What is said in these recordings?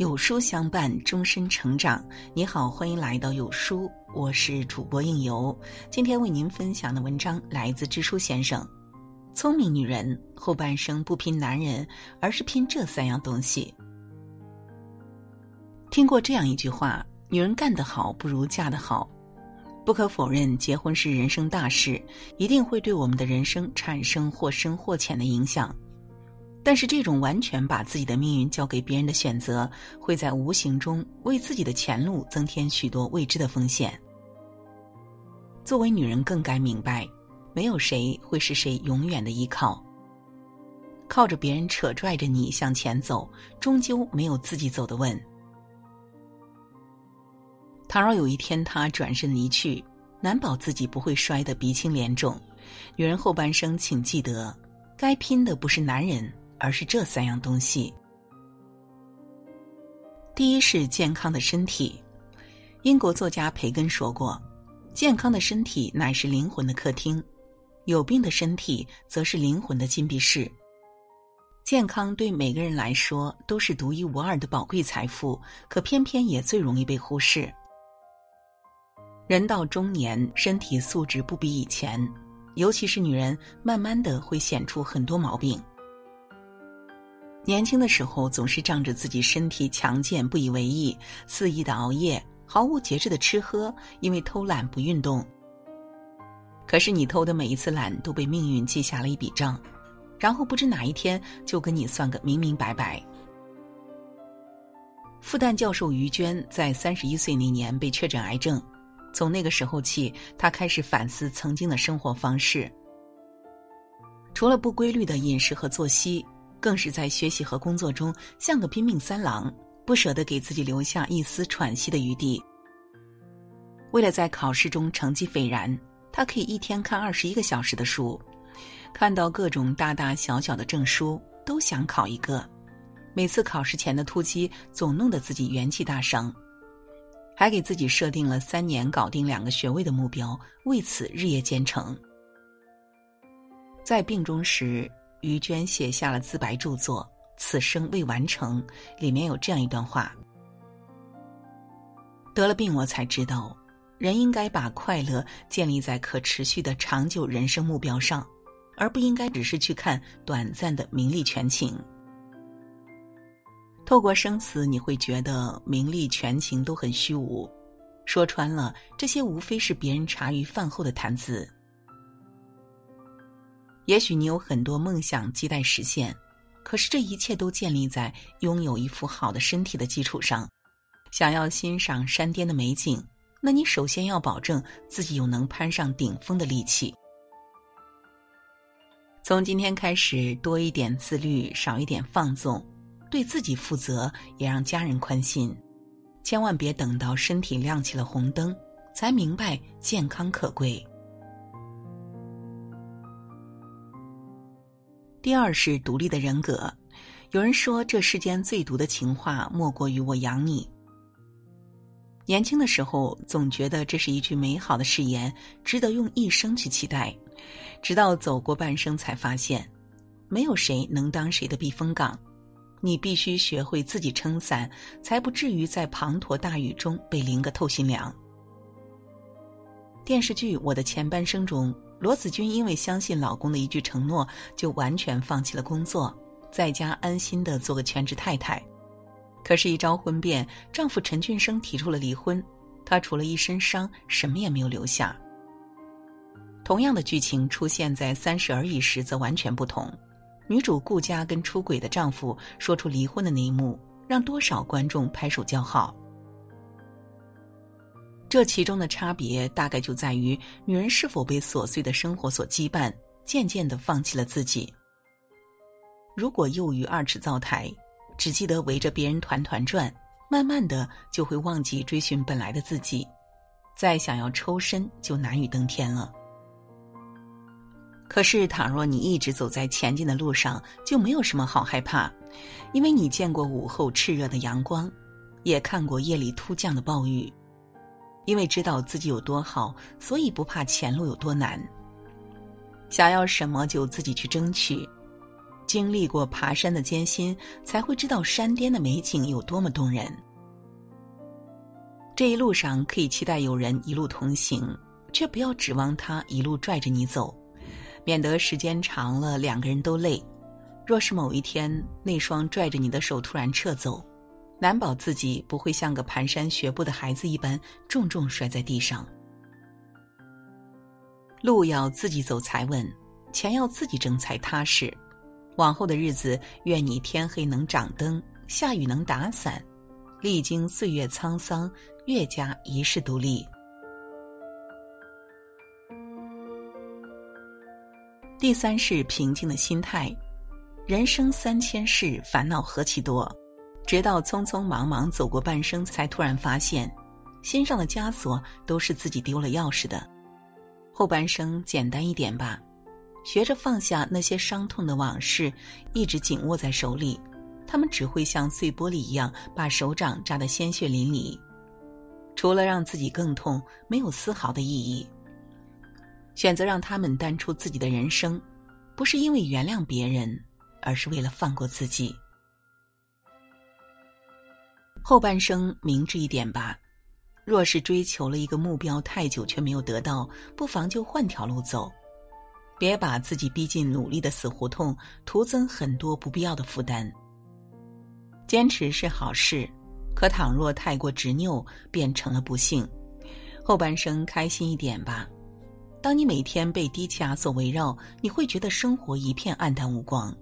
有书相伴，终身成长。你好，欢迎来到有书，我是主播应由。今天为您分享的文章来自知书先生。聪明女人后半生不拼男人，而是拼这三样东西。听过这样一句话：女人干得好，不如嫁得好。不可否认，结婚是人生大事，一定会对我们的人生产生或深或浅的影响。但是，这种完全把自己的命运交给别人的选择，会在无形中为自己的前路增添许多未知的风险。作为女人，更该明白，没有谁会是谁永远的依靠。靠着别人扯拽着你向前走，终究没有自己走得稳。倘若有一天他转身离去，难保自己不会摔得鼻青脸肿。女人后半生，请记得，该拼的不是男人。而是这三样东西。第一是健康的身体。英国作家培根说过：“健康的身体乃是灵魂的客厅，有病的身体则是灵魂的禁闭室。”健康对每个人来说都是独一无二的宝贵财富，可偏偏也最容易被忽视。人到中年，身体素质不比以前，尤其是女人，慢慢的会显出很多毛病。年轻的时候总是仗着自己身体强健不以为意，肆意的熬夜，毫无节制的吃喝，因为偷懒不运动。可是你偷的每一次懒都被命运记下了一笔账，然后不知哪一天就跟你算个明明白白。复旦教授于娟在三十一岁那年被确诊癌症，从那个时候起，她开始反思曾经的生活方式，除了不规律的饮食和作息。更是在学习和工作中像个拼命三郎，不舍得给自己留下一丝喘息的余地。为了在考试中成绩斐然，他可以一天看二十一个小时的书，看到各种大大小小的证书，都想考一个。每次考试前的突击，总弄得自己元气大伤，还给自己设定了三年搞定两个学位的目标，为此日夜兼程。在病中时。于娟写下了自白著作《此生未完成》，里面有这样一段话：得了病，我才知道，人应该把快乐建立在可持续的长久人生目标上，而不应该只是去看短暂的名利权情。透过生死，你会觉得名利权情都很虚无，说穿了，这些无非是别人茶余饭后的谈资。也许你有很多梦想亟待实现，可是这一切都建立在拥有一副好的身体的基础上。想要欣赏山巅的美景，那你首先要保证自己有能攀上顶峰的力气。从今天开始，多一点自律，少一点放纵，对自己负责，也让家人宽心。千万别等到身体亮起了红灯，才明白健康可贵。第二是独立的人格。有人说，这世间最毒的情话，莫过于“我养你”。年轻的时候，总觉得这是一句美好的誓言，值得用一生去期待。直到走过半生，才发现，没有谁能当谁的避风港。你必须学会自己撑伞，才不至于在滂沱大雨中被淋个透心凉。电视剧《我的前半生》中。罗子君因为相信老公的一句承诺，就完全放弃了工作，在家安心的做个全职太太。可是，一朝婚变，丈夫陈俊生提出了离婚，她除了一身伤，什么也没有留下。同样的剧情出现在《三十而已》时，则完全不同。女主顾佳跟出轨的丈夫说出离婚的那一幕，让多少观众拍手叫好。这其中的差别大概就在于女人是否被琐碎的生活所羁绊，渐渐的放弃了自己。如果囿于二尺灶台，只记得围着别人团团转，慢慢的就会忘记追寻本来的自己，再想要抽身就难于登天了。可是，倘若你一直走在前进的路上，就没有什么好害怕，因为你见过午后炽热的阳光，也看过夜里突降的暴雨。因为知道自己有多好，所以不怕前路有多难。想要什么就自己去争取，经历过爬山的艰辛，才会知道山巅的美景有多么动人。这一路上可以期待有人一路同行，却不要指望他一路拽着你走，免得时间长了两个人都累。若是某一天那双拽着你的手突然撤走，难保自己不会像个蹒跚学步的孩子一般重重摔在地上。路要自己走才稳，钱要自己挣才踏实。往后的日子，愿你天黑能掌灯，下雨能打伞，历经岁月沧桑，越加一世独立。第三是平静的心态。人生三千事，烦恼何其多，直到匆匆忙忙走过半生，才突然发现，心上的枷锁都是自己丢了钥匙的。后半生简单一点吧。学着放下那些伤痛的往事，一直紧握在手里，他们只会像碎玻璃一样，把手掌扎得鲜血淋漓。除了让自己更痛，没有丝毫的意义。选择让他们淡出自己的人生，不是因为原谅别人，而是为了放过自己。后半生明智一点吧。若是追求了一个目标太久却没有得到，不妨就换条路走。别把自己逼进努力的死胡同，徒增很多不必要的负担。坚持是好事，可倘若太过执拗，变成了不幸。后半生开心一点吧。当你每天被低气压所围绕，你会觉得生活一片暗淡无光。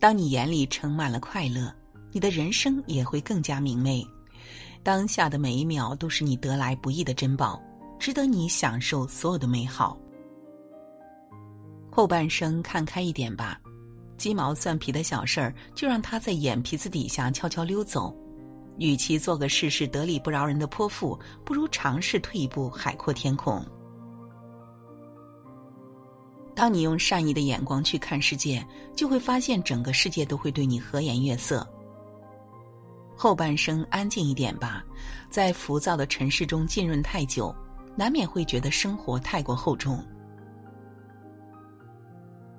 当你眼里盛满了快乐，你的人生也会更加明媚。当下的每一秒都是你得来不易的珍宝，值得你享受所有的美好。后半生看开一点吧，鸡毛蒜皮的小事儿就让他在眼皮子底下悄悄溜走。与其做个事事得理不饶人的泼妇，不如尝试退一步，海阔天空。当你用善意的眼光去看世界，就会发现整个世界都会对你和颜悦色。后半生安静一点吧，在浮躁的尘世中浸润太久，难免会觉得生活太过厚重。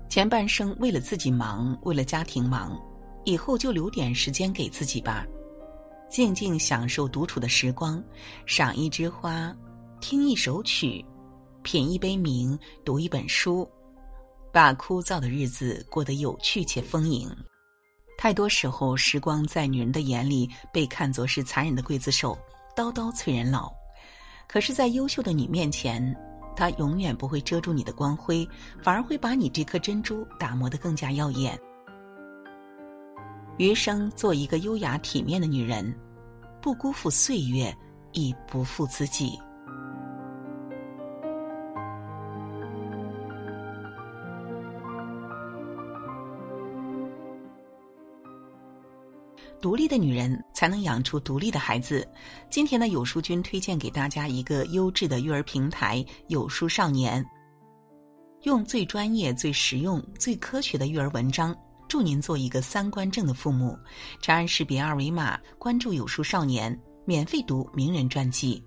前半生为了自己忙，为了家庭忙，以后就留点时间给自己吧，静静享受独处的时光，赏一枝花，听一首曲，品一杯茗，读一本书，把枯燥的日子过得有趣且丰盈。太多时候，时光在女人的眼里被看作是残忍的刽子手，刀刀催人老；可是，在优秀的你面前。它永远不会遮住你的光辉，反而会把你这颗珍珠打磨得更加耀眼。余生做一个优雅体面的女人，不辜负岁月，亦不负自己。独立的女人才能养出独立的孩子。今天呢，有书君推荐给大家一个优质的育儿平台——有书少年，用最专业、最实用、最科学的育儿文章，助您做一个三观正的父母。长按识别二维码关注有书少年，免费读名人传记。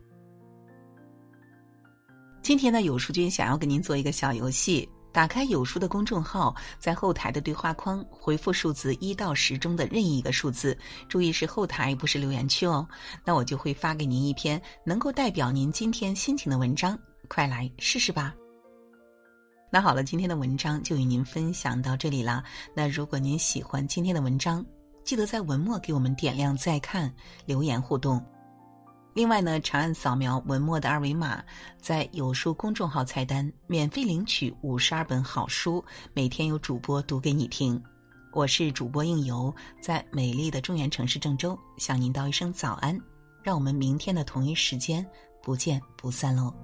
今天呢，有书君想要跟您做一个小游戏。打开有书的公众号，在后台的对话框回复数字一到十中的任意一个数字，注意是后台不是留言区哦。那我就会发给您一篇能够代表您今天心情的文章，快来试试吧。那好了，今天的文章就与您分享到这里啦。那如果您喜欢今天的文章，记得在文末给我们点亮再看，留言互动。另外呢，长按扫描文末的二维码，在有书公众号菜单免费领取五十二本好书，每天有主播读给你听。我是主播应由，在美丽的中原城市郑州向您道一声早安，让我们明天的同一时间不见不散喽。